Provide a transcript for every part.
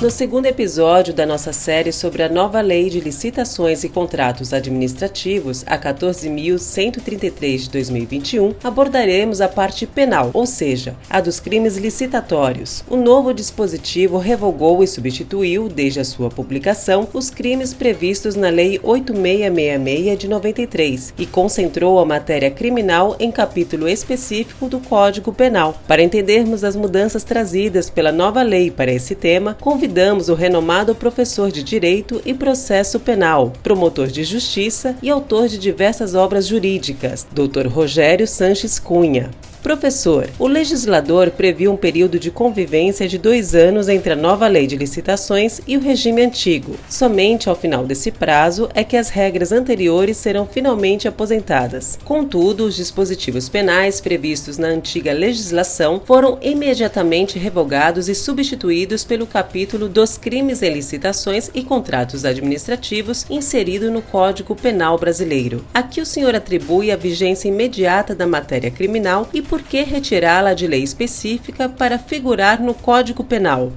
No segundo episódio da nossa série sobre a nova Lei de Licitações e Contratos Administrativos, a 14.133 de 2021, abordaremos a parte penal, ou seja, a dos crimes licitatórios. O novo dispositivo revogou e substituiu, desde a sua publicação, os crimes previstos na Lei 8666 de 93 e concentrou a matéria criminal em capítulo específico do Código Penal. Para entendermos as mudanças trazidas pela nova lei para esse tema, convidamos convidamos o renomado professor de Direito e Processo Penal, promotor de Justiça e autor de diversas obras jurídicas, Dr. Rogério Sanches Cunha. Professor, o legislador previu um período de convivência de dois anos entre a nova lei de licitações e o regime antigo. Somente ao final desse prazo é que as regras anteriores serão finalmente aposentadas. Contudo, os dispositivos penais previstos na antiga legislação foram imediatamente revogados e substituídos pelo capítulo dos crimes em licitações e contratos administrativos inserido no Código Penal Brasileiro. Aqui o senhor atribui a vigência imediata da matéria criminal e por que retirá-la de lei específica para figurar no Código Penal?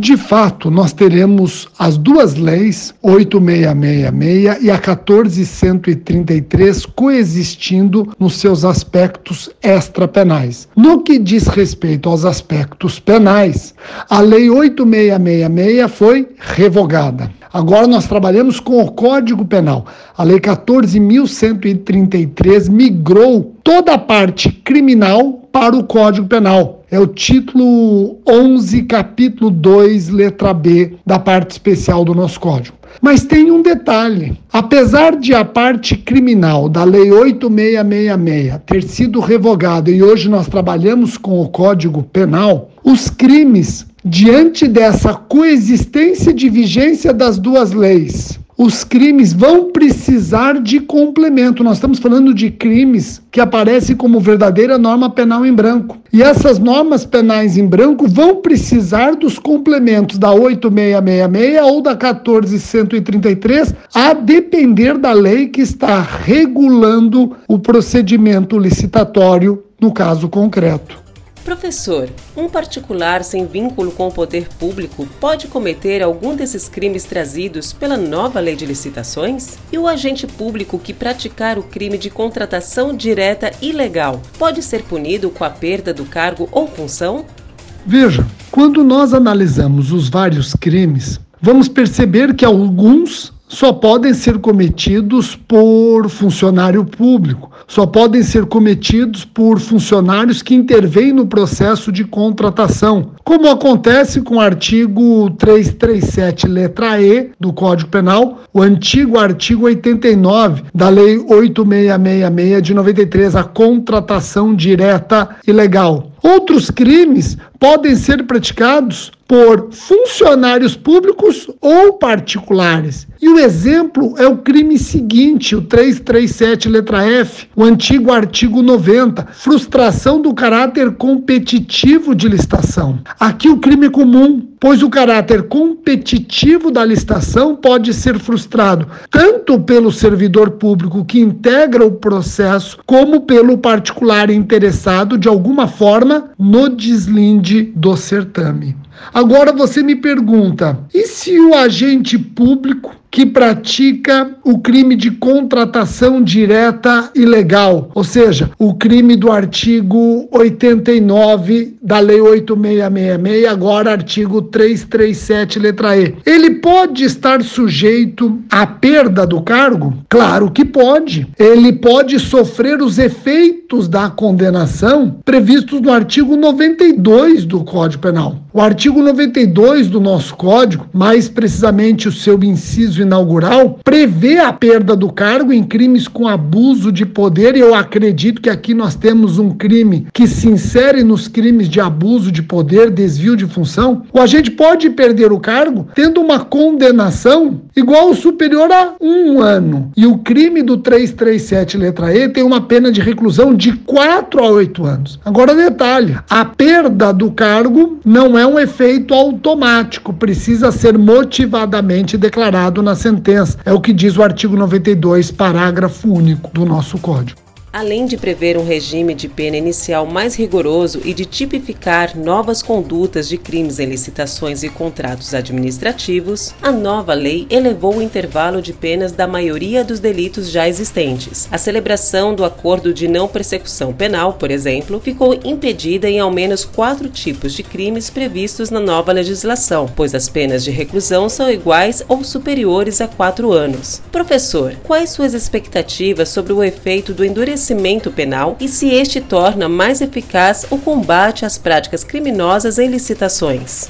De fato, nós teremos as duas leis, 8666 e a 14133, coexistindo nos seus aspectos extrapenais. No que diz respeito aos aspectos penais, a Lei 8666 foi revogada. Agora nós trabalhamos com o Código Penal. A Lei 14.133 migrou toda a parte criminal para o Código Penal. É o título 11, capítulo 2, letra B da parte especial do nosso Código. Mas tem um detalhe: apesar de a parte criminal da Lei 8666 ter sido revogada e hoje nós trabalhamos com o Código Penal, os crimes diante dessa coexistência de vigência das duas leis, os crimes vão precisar de complemento. Nós estamos falando de crimes que aparecem como verdadeira norma penal em branco. E essas normas penais em branco vão precisar dos complementos da 8666 ou da 14133, a depender da lei que está regulando o procedimento licitatório no caso concreto. Professor, um particular sem vínculo com o poder público pode cometer algum desses crimes trazidos pela nova lei de licitações? E o agente público que praticar o crime de contratação direta ilegal pode ser punido com a perda do cargo ou função? Veja, quando nós analisamos os vários crimes, vamos perceber que alguns só podem ser cometidos por funcionário público, só podem ser cometidos por funcionários que intervêm no processo de contratação, como acontece com o artigo 337, letra E do Código Penal, o antigo artigo 89 da Lei 8666 de 93, a contratação direta e legal. Outros crimes podem ser praticados por funcionários públicos ou particulares. E o exemplo é o crime seguinte, o 337, letra F, o antigo artigo 90, frustração do caráter competitivo de licitação. Aqui o crime é comum, pois o caráter competitivo da licitação pode ser frustrado tanto pelo servidor público que integra o processo, como pelo particular interessado de alguma forma no deslinde do certame. Agora você me pergunta: e se o agente público que pratica o crime de contratação direta ilegal, ou seja, o crime do artigo 89 da Lei 8666, agora artigo 337, letra E. Ele pode estar sujeito à perda do cargo? Claro que pode. Ele pode sofrer os efeitos da condenação previstos no artigo 92 do Código Penal. O artigo 92 do nosso código, mais precisamente o seu inciso inaugural prevê a perda do cargo em crimes com abuso de poder e eu acredito que aqui nós temos um crime que se insere nos crimes de abuso de poder, desvio de função. O agente pode perder o cargo tendo uma condenação igual ou superior a um ano. E o crime do 337, letra E, tem uma pena de reclusão de 4 a 8 anos. Agora, detalhe: a perda do cargo não é um efeito automático, precisa ser motivadamente declarado na sentença. É o que diz o artigo 92, parágrafo único do nosso Código. Além de prever um regime de pena inicial mais rigoroso e de tipificar novas condutas de crimes em licitações e contratos administrativos, a nova lei elevou o intervalo de penas da maioria dos delitos já existentes. A celebração do acordo de não persecução penal, por exemplo, ficou impedida em ao menos quatro tipos de crimes previstos na nova legislação, pois as penas de reclusão são iguais ou superiores a quatro anos. Professor, quais suas expectativas sobre o efeito do endurecimento endurecimento penal e se este torna mais eficaz o combate às práticas criminosas em licitações.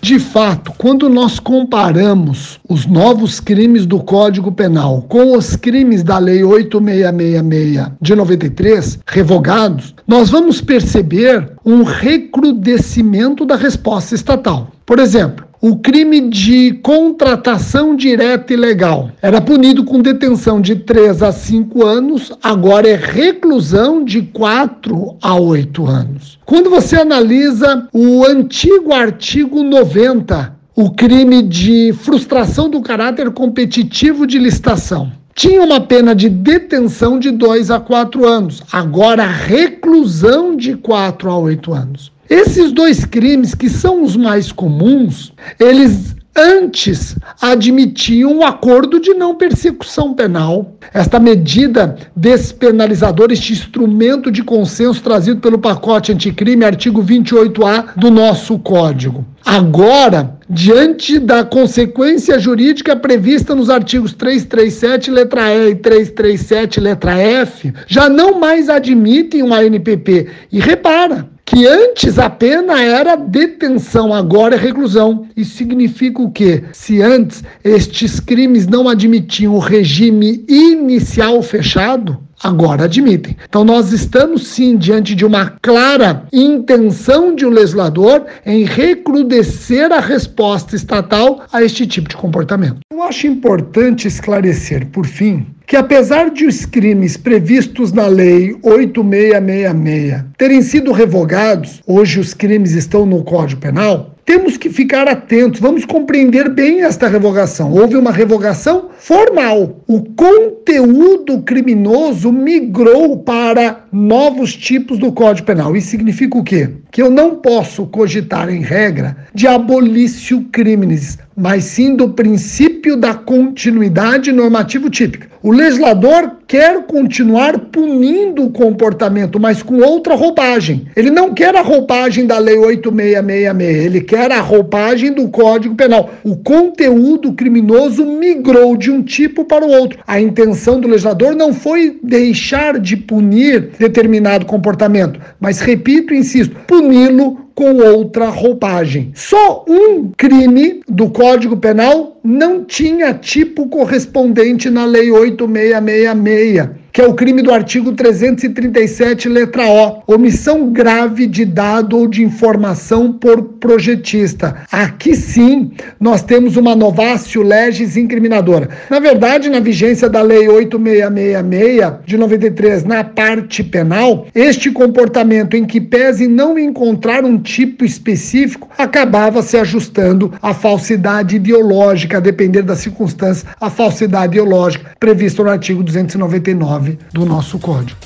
De fato, quando nós comparamos os novos crimes do Código Penal com os crimes da Lei 8666 de 93, revogados, nós vamos perceber um recrudescimento da resposta estatal. Por exemplo, o crime de contratação direta ilegal era punido com detenção de 3 a 5 anos, agora é reclusão de 4 a 8 anos. Quando você analisa o antigo artigo 90, o crime de frustração do caráter competitivo de licitação, tinha uma pena de detenção de 2 a 4 anos, agora reclusão de 4 a 8 anos. Esses dois crimes, que são os mais comuns, eles antes admitiam um acordo de não persecução penal. Esta medida despenalizadora, este instrumento de consenso trazido pelo pacote anticrime, artigo 28A do nosso Código. Agora, diante da consequência jurídica prevista nos artigos 337, letra E e 337, letra F, já não mais admitem uma NPP. E repara, que antes a pena era detenção, agora é reclusão. Isso significa o quê? Se antes estes crimes não admitiam o regime inicial fechado, agora admitem. Então nós estamos sim diante de uma clara intenção de um legislador em recrudescer a resposta estatal a este tipo de comportamento. Eu acho importante esclarecer, por fim, que apesar de os crimes previstos na Lei 8666 terem sido revogados, hoje os crimes estão no Código Penal, temos que ficar atentos, vamos compreender bem esta revogação. Houve uma revogação formal. O conteúdo criminoso migrou para novos tipos do Código Penal. Isso significa o quê? Que eu não posso cogitar, em regra, de abolício crimes, mas sim do princípio da continuidade normativo típica. O legislador quer continuar punindo o comportamento, mas com outra roupagem. Ele não quer a roupagem da Lei 8666, ele quer a roupagem do Código Penal. O conteúdo criminoso migrou de um tipo para o outro. A intenção do legislador não foi deixar de punir determinado comportamento, mas, repito e insisto, puni-lo com outra roupagem. Só um crime do Código Penal não tinha tipo correspondente na Lei 8666 que é o crime do artigo 337, letra O, omissão grave de dado ou de informação por projetista. Aqui sim, nós temos uma novácio legis incriminadora. Na verdade, na vigência da Lei 8666 de 93, na parte penal, este comportamento em que pese não encontrar um tipo específico, acabava se ajustando à falsidade ideológica, a depender da circunstância, a falsidade ideológica prevista no artigo 299 do nosso código.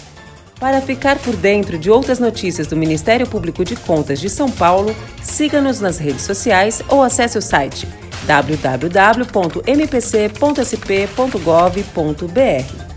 Para ficar por dentro de outras notícias do Ministério Público de Contas de São Paulo, siga-nos nas redes sociais ou acesse o site www.mpc.sp.gov.br.